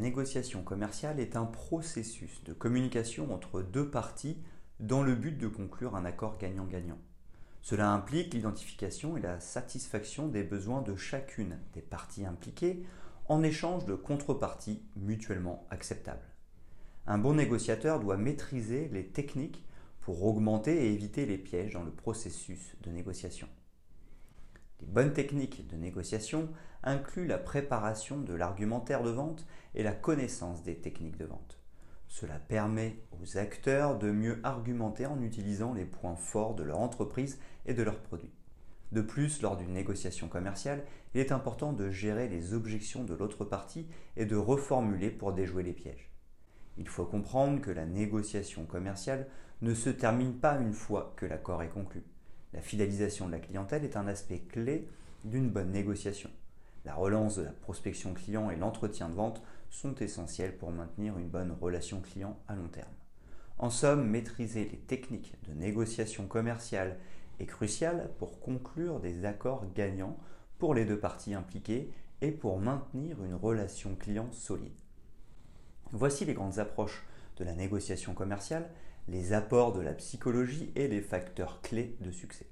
Négociation commerciale est un processus de communication entre deux parties dans le but de conclure un accord gagnant-gagnant. Cela implique l'identification et la satisfaction des besoins de chacune des parties impliquées en échange de contreparties mutuellement acceptables. Un bon négociateur doit maîtriser les techniques pour augmenter et éviter les pièges dans le processus de négociation. Les bonnes techniques de négociation incluent la préparation de l'argumentaire de vente et la connaissance des techniques de vente. Cela permet aux acteurs de mieux argumenter en utilisant les points forts de leur entreprise et de leurs produits. De plus, lors d'une négociation commerciale, il est important de gérer les objections de l'autre partie et de reformuler pour déjouer les pièges. Il faut comprendre que la négociation commerciale ne se termine pas une fois que l'accord est conclu. La fidélisation de la clientèle est un aspect clé d'une bonne négociation. La relance de la prospection client et l'entretien de vente sont essentiels pour maintenir une bonne relation client à long terme. En somme, maîtriser les techniques de négociation commerciale est crucial pour conclure des accords gagnants pour les deux parties impliquées et pour maintenir une relation client solide. Voici les grandes approches de la négociation commerciale les apports de la psychologie et les facteurs clés de succès.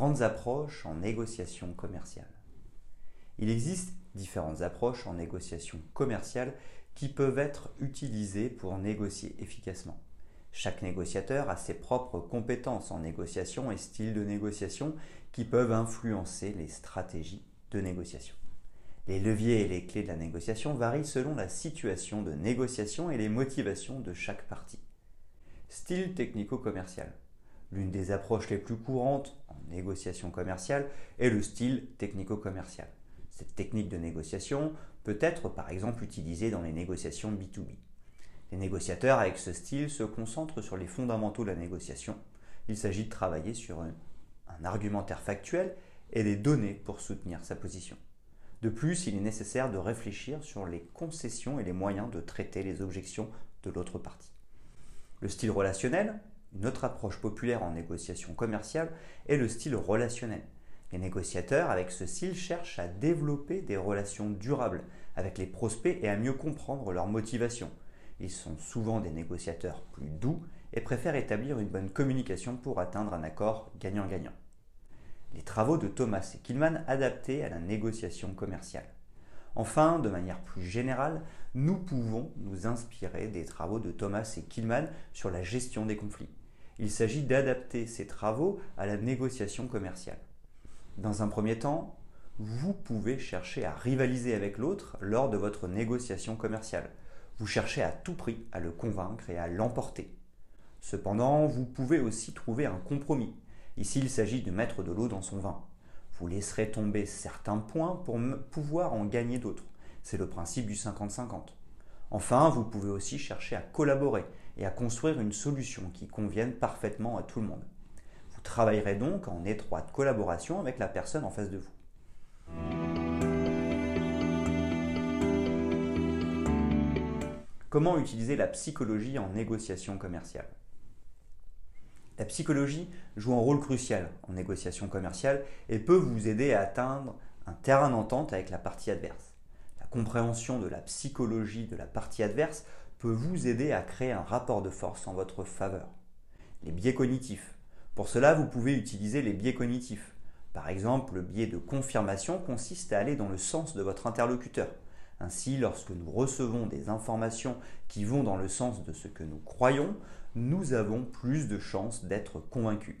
Grandes approches en négociation commerciale. Il existe différentes approches en négociation commerciale qui peuvent être utilisées pour négocier efficacement. Chaque négociateur a ses propres compétences en négociation et styles de négociation qui peuvent influencer les stratégies de négociation. Les leviers et les clés de la négociation varient selon la situation de négociation et les motivations de chaque partie. Style technico-commercial. L'une des approches les plus courantes négociation commerciale est le style technico-commercial. Cette technique de négociation peut être par exemple utilisée dans les négociations B2B. Les négociateurs avec ce style se concentrent sur les fondamentaux de la négociation. Il s'agit de travailler sur un, un argumentaire factuel et des données pour soutenir sa position. De plus, il est nécessaire de réfléchir sur les concessions et les moyens de traiter les objections de l'autre partie. Le style relationnel, une autre approche populaire en négociation commerciale, est le style relationnel. Les négociateurs avec ce style cherchent à développer des relations durables avec les prospects et à mieux comprendre leurs motivations. Ils sont souvent des négociateurs plus doux et préfèrent établir une bonne communication pour atteindre un accord gagnant-gagnant les travaux de Thomas et Killman adaptés à la négociation commerciale. Enfin, de manière plus générale, nous pouvons nous inspirer des travaux de Thomas et Killman sur la gestion des conflits. Il s'agit d'adapter ces travaux à la négociation commerciale. Dans un premier temps, vous pouvez chercher à rivaliser avec l'autre lors de votre négociation commerciale. Vous cherchez à tout prix à le convaincre et à l'emporter. Cependant, vous pouvez aussi trouver un compromis Ici, il s'agit de mettre de l'eau dans son vin. Vous laisserez tomber certains points pour pouvoir en gagner d'autres. C'est le principe du 50-50. Enfin, vous pouvez aussi chercher à collaborer et à construire une solution qui convienne parfaitement à tout le monde. Vous travaillerez donc en étroite collaboration avec la personne en face de vous. Comment utiliser la psychologie en négociation commerciale? La psychologie joue un rôle crucial en négociation commerciale et peut vous aider à atteindre un terrain d'entente avec la partie adverse. La compréhension de la psychologie de la partie adverse peut vous aider à créer un rapport de force en votre faveur. Les biais cognitifs. Pour cela, vous pouvez utiliser les biais cognitifs. Par exemple, le biais de confirmation consiste à aller dans le sens de votre interlocuteur. Ainsi, lorsque nous recevons des informations qui vont dans le sens de ce que nous croyons, nous avons plus de chances d'être convaincus.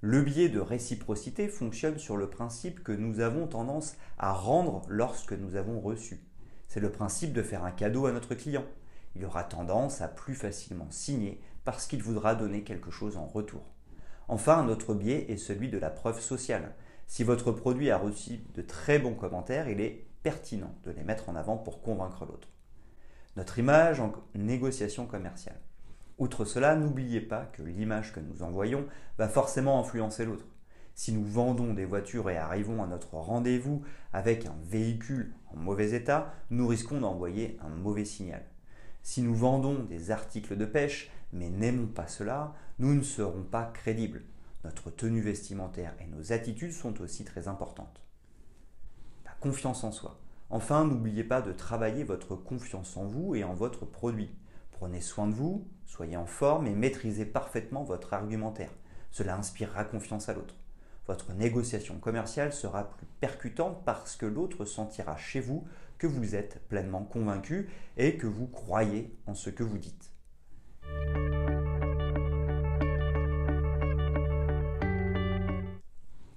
Le biais de réciprocité fonctionne sur le principe que nous avons tendance à rendre lorsque nous avons reçu. C'est le principe de faire un cadeau à notre client. Il aura tendance à plus facilement signer parce qu'il voudra donner quelque chose en retour. Enfin, notre biais est celui de la preuve sociale. Si votre produit a reçu de très bons commentaires, il est pertinent de les mettre en avant pour convaincre l'autre. Notre image en négociation commerciale. Outre cela, n'oubliez pas que l'image que nous envoyons va forcément influencer l'autre. Si nous vendons des voitures et arrivons à notre rendez-vous avec un véhicule en mauvais état, nous risquons d'envoyer un mauvais signal. Si nous vendons des articles de pêche mais n'aimons pas cela, nous ne serons pas crédibles. Notre tenue vestimentaire et nos attitudes sont aussi très importantes. La confiance en soi. Enfin, n'oubliez pas de travailler votre confiance en vous et en votre produit. Prenez soin de vous, soyez en forme et maîtrisez parfaitement votre argumentaire. Cela inspirera confiance à l'autre votre négociation commerciale sera plus percutante parce que l'autre sentira chez vous que vous êtes pleinement convaincu et que vous croyez en ce que vous dites.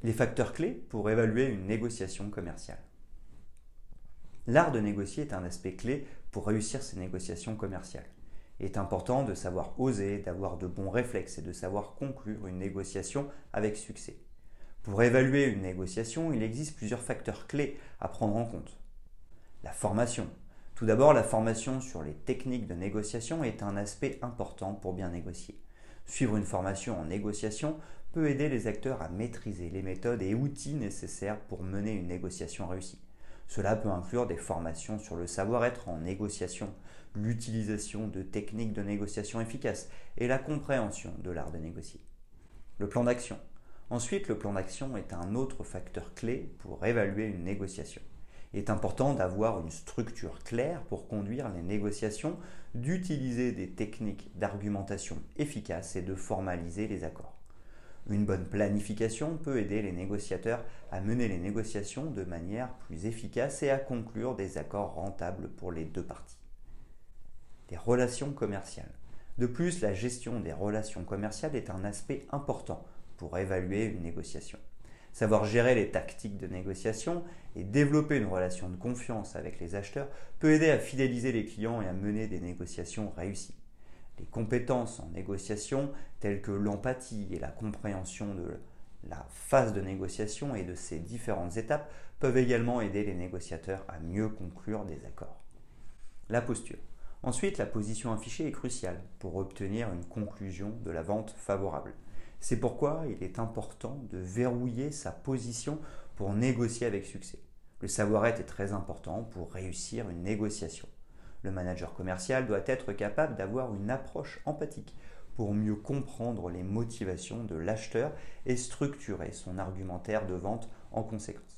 Les facteurs clés pour évaluer une négociation commerciale. L'art de négocier est un aspect clé pour réussir ces négociations commerciales. Il est important de savoir oser, d'avoir de bons réflexes et de savoir conclure une négociation avec succès. Pour évaluer une négociation, il existe plusieurs facteurs clés à prendre en compte. La formation. Tout d'abord, la formation sur les techniques de négociation est un aspect important pour bien négocier. Suivre une formation en négociation peut aider les acteurs à maîtriser les méthodes et outils nécessaires pour mener une négociation réussie. Cela peut inclure des formations sur le savoir-être en négociation, l'utilisation de techniques de négociation efficaces et la compréhension de l'art de négocier. Le plan d'action. Ensuite, le plan d'action est un autre facteur clé pour évaluer une négociation. Il est important d'avoir une structure claire pour conduire les négociations, d'utiliser des techniques d'argumentation efficaces et de formaliser les accords. Une bonne planification peut aider les négociateurs à mener les négociations de manière plus efficace et à conclure des accords rentables pour les deux parties. Les relations commerciales. De plus, la gestion des relations commerciales est un aspect important pour évaluer une négociation. Savoir gérer les tactiques de négociation et développer une relation de confiance avec les acheteurs peut aider à fidéliser les clients et à mener des négociations réussies. Les compétences en négociation, telles que l'empathie et la compréhension de la phase de négociation et de ses différentes étapes, peuvent également aider les négociateurs à mieux conclure des accords. La posture. Ensuite, la position affichée est cruciale pour obtenir une conclusion de la vente favorable. C'est pourquoi il est important de verrouiller sa position pour négocier avec succès. Le savoir-être est très important pour réussir une négociation. Le manager commercial doit être capable d'avoir une approche empathique pour mieux comprendre les motivations de l'acheteur et structurer son argumentaire de vente en conséquence.